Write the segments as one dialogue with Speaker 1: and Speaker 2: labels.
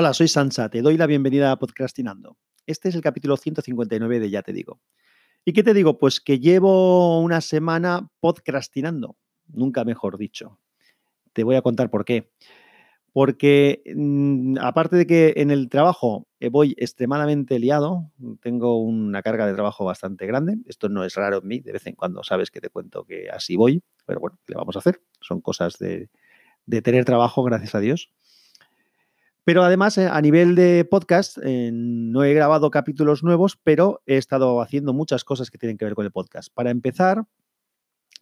Speaker 1: Hola, soy Sansa, te doy la bienvenida a Podcastinando. Este es el capítulo 159 de Ya te digo. ¿Y qué te digo? Pues que llevo una semana podcastinando, nunca mejor dicho. Te voy a contar por qué. Porque mm, aparte de que en el trabajo voy extremadamente liado, tengo una carga de trabajo bastante grande. Esto no es raro en mí, de vez en cuando sabes que te cuento que así voy, pero bueno, ¿qué le vamos a hacer? Son cosas de tener trabajo, gracias a Dios. Pero además, eh, a nivel de podcast, eh, no he grabado capítulos nuevos, pero he estado haciendo muchas cosas que tienen que ver con el podcast. Para empezar,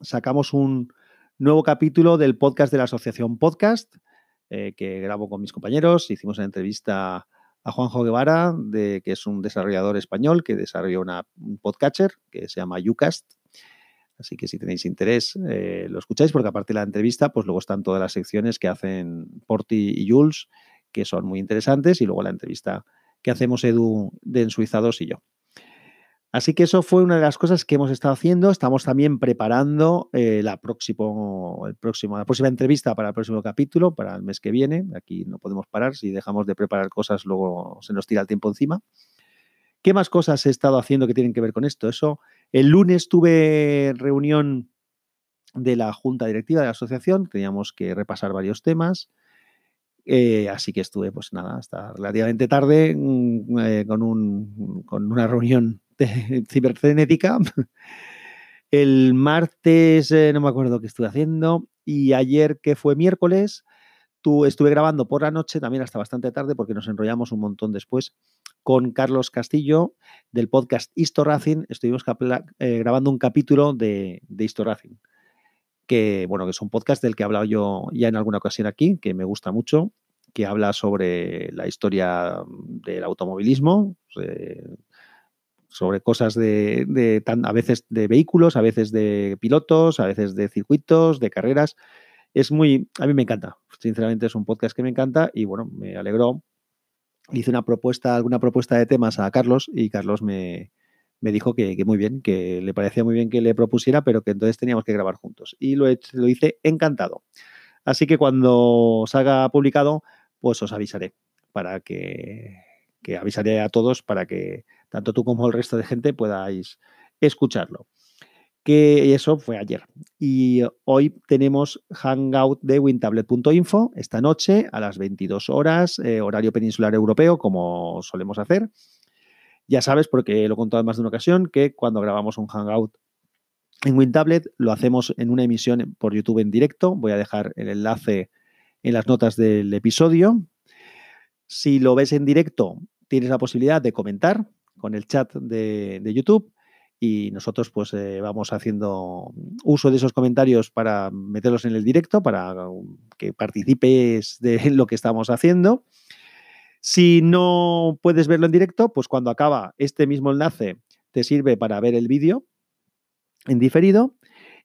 Speaker 1: sacamos un nuevo capítulo del podcast de la Asociación Podcast, eh, que grabo con mis compañeros. Hicimos una entrevista a Juanjo Guevara, que es un desarrollador español que desarrolló una, un podcatcher que se llama Ucast. Así que si tenéis interés, lo escucháis, porque aparte de la entrevista, pues luego están todas las secciones que hacen Porti y Jules que son muy interesantes, y luego la entrevista que hacemos Edu de Ensuizados y yo. Así que eso fue una de las cosas que hemos estado haciendo. Estamos también preparando eh, la, próximo, el próximo, la próxima entrevista para el próximo capítulo, para el mes que viene. Aquí no podemos parar. Si dejamos de preparar cosas, luego se nos tira el tiempo encima. ¿Qué más cosas he estado haciendo que tienen que ver con esto? Eso, el lunes tuve reunión de la junta directiva de la asociación. Teníamos que repasar varios temas. Eh, así que estuve, pues nada, hasta relativamente tarde mm, eh, con, un, con, una reunión cibercenética. El martes eh, no me acuerdo qué estuve haciendo y ayer que fue miércoles tú, estuve grabando por la noche también hasta bastante tarde porque nos enrollamos un montón después con Carlos Castillo del podcast Histo Racing. Estuvimos grabando un capítulo de, de que, bueno, que es un podcast del que he hablado yo ya en alguna ocasión aquí, que me gusta mucho, que habla sobre la historia del automovilismo, eh, sobre cosas de, a veces de vehículos, a veces de pilotos, a veces de circuitos, de carreras. Es muy, a mí me encanta, sinceramente es un podcast que me encanta y bueno, me alegró. Hice una propuesta, alguna propuesta de temas a Carlos y Carlos me, me dijo que, muy bien, que le parecía muy bien que le propusiera, pero que entonces teníamos que grabar juntos. Y lo, lo hice encantado. Así que cuando salga publicado, pues os avisaré para que, que avisaré a todos para que tanto tú como el resto de gente podáis escucharlo. Que eso fue ayer. Y hoy tenemos Hangout de wintablet.info esta noche a las 22 horas, eh, horario peninsular europeo, como solemos hacer. Ya sabes, porque lo he contado en más de una ocasión, que cuando grabamos un Hangout en WinTablet lo hacemos en una emisión por YouTube en directo. Voy a dejar el enlace en las notas del episodio. Si lo ves en directo, tienes la posibilidad de comentar con el chat de, YouTube y nosotros pues eh, vamos haciendo uso de esos comentarios para meterlos en el directo, para que participes de lo que estamos haciendo. Si no puedes verlo en directo, pues cuando acaba este mismo enlace te sirve para ver el vídeo en diferido.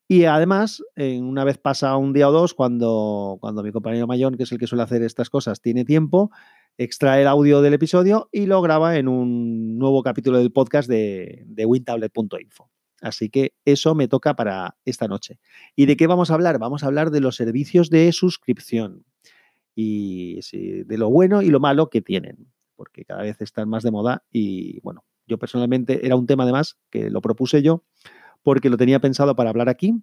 Speaker 1: Y además, una vez pasa un día o dos, cuando, cuando mi compañero Mayón, que es el que suele hacer estas cosas, tiene tiempo, extrae el audio del episodio y lo graba en un nuevo capítulo del podcast de, de wintablet.info. Así que eso me toca para esta noche. ¿Y de qué vamos a hablar? Vamos a hablar de los servicios de suscripción y de lo bueno y lo malo que tienen, porque cada vez están más de moda y bueno, yo personalmente era un tema además que lo propuse yo porque lo tenía pensado para hablar aquí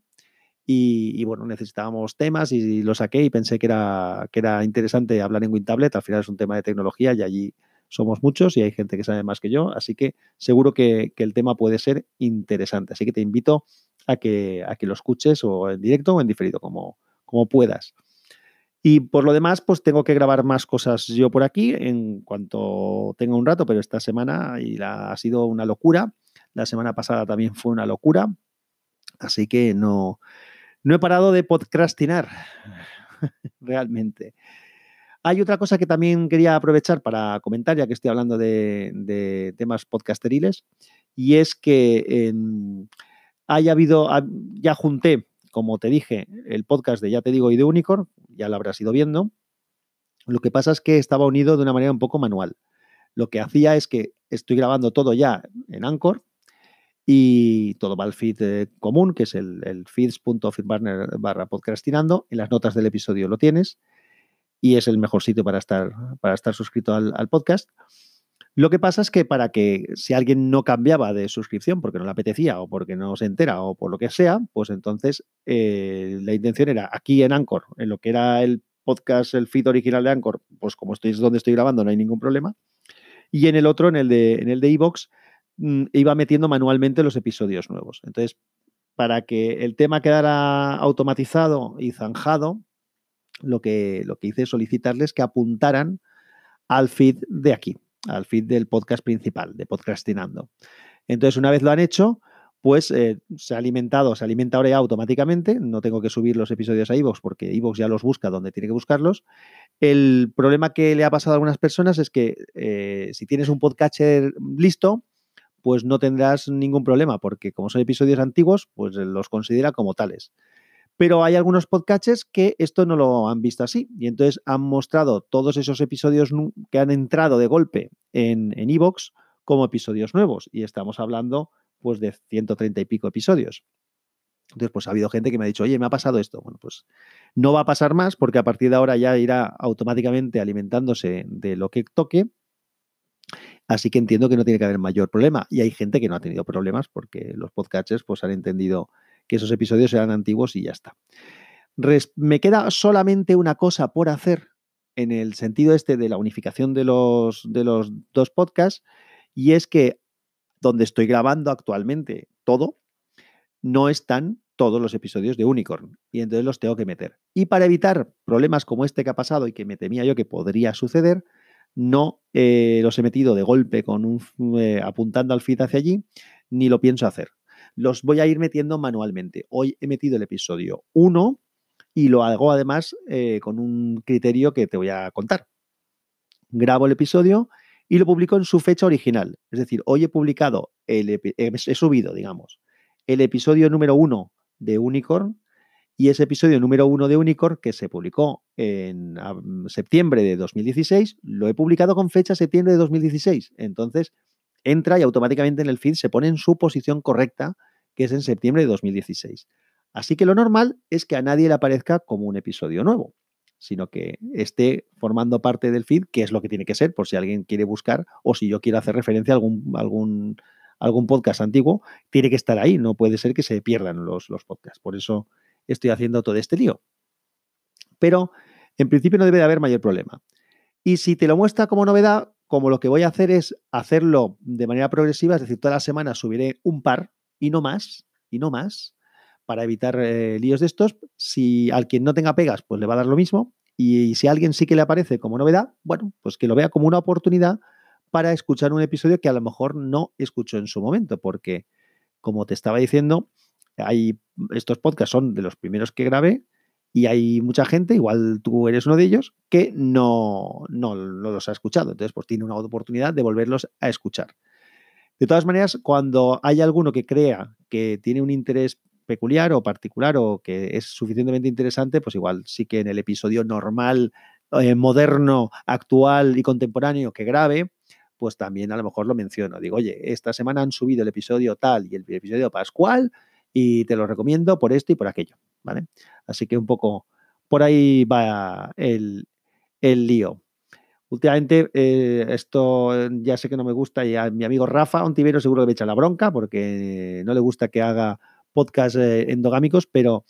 Speaker 1: y, bueno, necesitábamos temas y lo saqué y pensé que era, que era interesante hablar en WinTablet, al final es un tema de tecnología y allí somos muchos y hay gente que sabe más que yo, así que seguro que, que el tema puede ser interesante, así que te invito a que, a que lo escuches o en directo o en diferido, como, como puedas. Y por lo demás, pues tengo que grabar más cosas yo por aquí en cuanto tenga un rato, pero esta semana ha sido una locura. La semana pasada también fue una locura. Así que no, no he parado de podcrastinar, realmente. Hay otra cosa que también quería aprovechar para comentar, ya que estoy hablando de, temas podcasteriles, y es que haya habido, ya junté como te dije, el podcast de Ya te digo y de Unicorn, ya lo habrás ido viendo. Lo que pasa es que estaba unido de una manera un poco manual. Lo que hacía es que estoy grabando todo ya en Anchor y todo va al feed eh, común, que es el, el feeds.feedburner barra podcastinando. En las notas del episodio lo tienes. y es el mejor sitio para estar, para estar suscrito al, podcast. Lo que pasa es que para que si alguien no cambiaba de suscripción porque no le apetecía o porque no se entera o por lo que sea, pues entonces eh, la intención era aquí en Anchor, en lo que era el podcast, el feed original de Anchor, pues como estoy donde estoy grabando no hay ningún problema. Y en el otro, en el de en el de Evox, mm, iba metiendo manualmente los episodios nuevos. Entonces, para que el tema quedara automatizado y zanjado, lo que, lo que hice es solicitarles que apuntaran al feed de aquí, al feed del podcast principal, de Podcastinando. Entonces, una vez lo han hecho, pues eh, se ha alimentado, se alimenta ahora automáticamente, no tengo que subir los episodios a iVoox porque iVoox ya los busca donde tiene que buscarlos. El problema que le ha pasado a algunas personas es que eh, si tienes un podcatcher listo, pues no tendrás ningún problema, porque como son episodios antiguos, pues los considera como tales. Pero hay algunos podcatchers que esto no lo han visto así y entonces han mostrado todos esos episodios que han entrado de golpe en Evox como episodios nuevos y estamos hablando pues de 130 y pico episodios. Entonces, pues ha habido gente que me ha dicho, oye, me ha pasado esto. Bueno, pues no va a pasar más porque a partir de ahora ya irá automáticamente alimentándose de lo que toque Así que entiendo que no tiene que haber mayor problema. Y hay gente que no ha tenido problemas porque los podcasters pues, han entendido que esos episodios eran antiguos y ya está. me queda solamente una cosa por hacer en el sentido este de la unificación de los, de los dos podcasts y es que donde estoy grabando actualmente todo, no están todos los episodios de Unicorn y entonces los tengo que meter. Y para evitar problemas como este que ha pasado y que me temía yo que podría suceder, no eh, los he metido de golpe con un, eh, apuntando al feed hacia allí, ni lo pienso hacer. Los voy a ir metiendo manualmente. Hoy he metido el episodio 1 y lo hago además eh, con un criterio que te voy a contar. Grabo el episodio y lo publico en su fecha original. Es decir, hoy he publicado, el, he subido, digamos, el episodio número 1 de Unicorn y ese episodio número uno de Unicorn, que se publicó en septiembre de 2016, lo he publicado con fecha septiembre de 2016. Entonces, entra y automáticamente en el feed se pone en su posición correcta, que es en septiembre de 2016. Así que lo normal es que a nadie le aparezca como un episodio nuevo, sino que esté formando parte del feed, que es lo que tiene que ser, por si alguien quiere buscar o si yo quiero hacer referencia a algún, podcast antiguo, tiene que estar ahí, no puede ser que se pierdan los, los podcasts. Por eso estoy haciendo todo este lío. Pero en principio no debe de haber mayor problema. Y si te lo muestra como novedad, como lo que voy a hacer es hacerlo de manera progresiva, es decir, todas las semanas subiré un par y no más, y no más, para evitar eh, líos de estos. Si al quien no tenga pegas, pues le va a dar lo mismo. Y si a alguien sí que le aparece como novedad, bueno, pues que lo vea como una oportunidad para escuchar un episodio que a lo mejor no escuchó en su momento, porque como te estaba diciendo, hay, estos podcasts son de los primeros que grabé y hay mucha gente, igual tú eres uno de ellos, que no, no, los ha escuchado. Entonces, pues tiene una oportunidad de volverlos a escuchar. De todas maneras, cuando hay alguno que crea que tiene un interés peculiar o particular o que es suficientemente interesante, pues igual sí que en el episodio normal, eh, moderno, actual y contemporáneo que grabe, pues también a lo mejor lo menciono. Digo, oye, esta semana han subido el episodio tal y el episodio pascual y te lo recomiendo por esto y por aquello, Así que un poco por ahí va el, lío. Últimamente, eh, esto ya sé que no me gusta y a mi amigo Rafa Ontivero seguro que me echa la bronca porque no le gusta que haga podcast eh, endogámicos, pero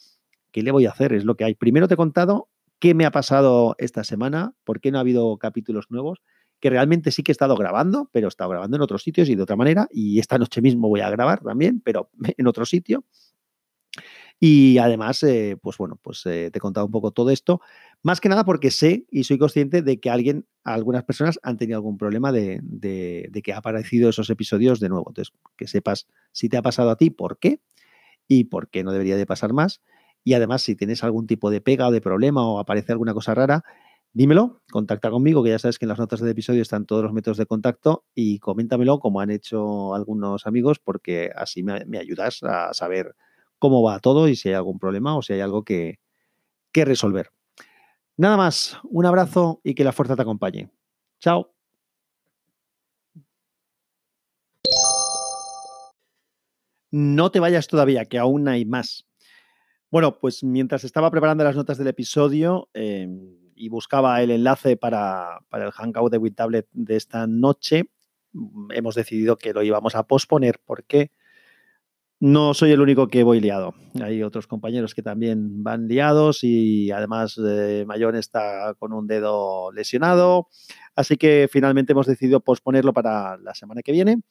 Speaker 1: ¿qué le voy a hacer? Es lo que hay. Primero te he contado qué me ha pasado esta semana, por qué no ha habido capítulos nuevos, que realmente sí que he estado grabando, pero he estado grabando en otros sitios y de otra manera, y esta noche mismo voy a grabar también, pero en otro sitio. Y además, eh, pues bueno, pues eh, te he contado un poco todo esto, más que nada porque sé y soy consciente de que alguien, algunas personas han tenido algún problema de, de, que ha aparecido esos episodios de nuevo. Entonces, que sepas si te ha pasado a ti, por qué y por qué no debería de pasar más. Y además, si tienes algún tipo de pega o de problema o aparece alguna cosa rara, dímelo, contacta conmigo, que ya sabes que en las notas del episodio están todos los métodos de contacto y coméntamelo como han hecho algunos amigos, porque así me, ayudas a saber cómo va todo y si hay algún problema o si hay algo que, que resolver. Nada más, un abrazo y que la fuerza te acompañe. Chao. No te vayas todavía, que aún hay más. Bueno, pues mientras estaba preparando las notas del episodio, em, y buscaba el enlace para, para el Hangout de WinTablet de esta noche, hemos decidido que lo íbamos a posponer porque no soy el único que voy liado. Hay otros compañeros que también van liados y además eh, Mayón está con un dedo lesionado. Así que finalmente hemos decidido posponerlo para la semana que viene.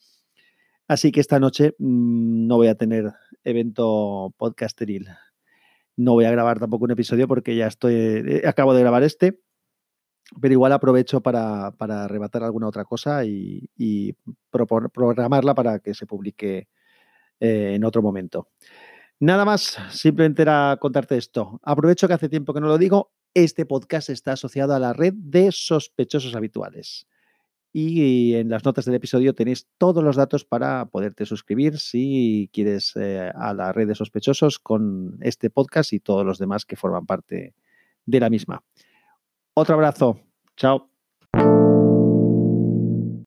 Speaker 1: Así que esta noche mmm, no voy a tener evento podcasteril. No voy a grabar tampoco un episodio porque ya estoy, eh, acabo de grabar este, pero igual aprovecho para, para arrebatar alguna otra cosa y, programarla para que se publique eh, en otro momento. Nada más, simplemente era contarte esto. Aprovecho que hace tiempo que no lo digo, este podcast está asociado a la red de sospechosos habituales. Y en las notas del episodio tenéis todos los datos para poderte suscribir si quieres eh, a la red de sospechosos con este podcast y todos los demás que forman parte de la misma. Otro abrazo. Chao.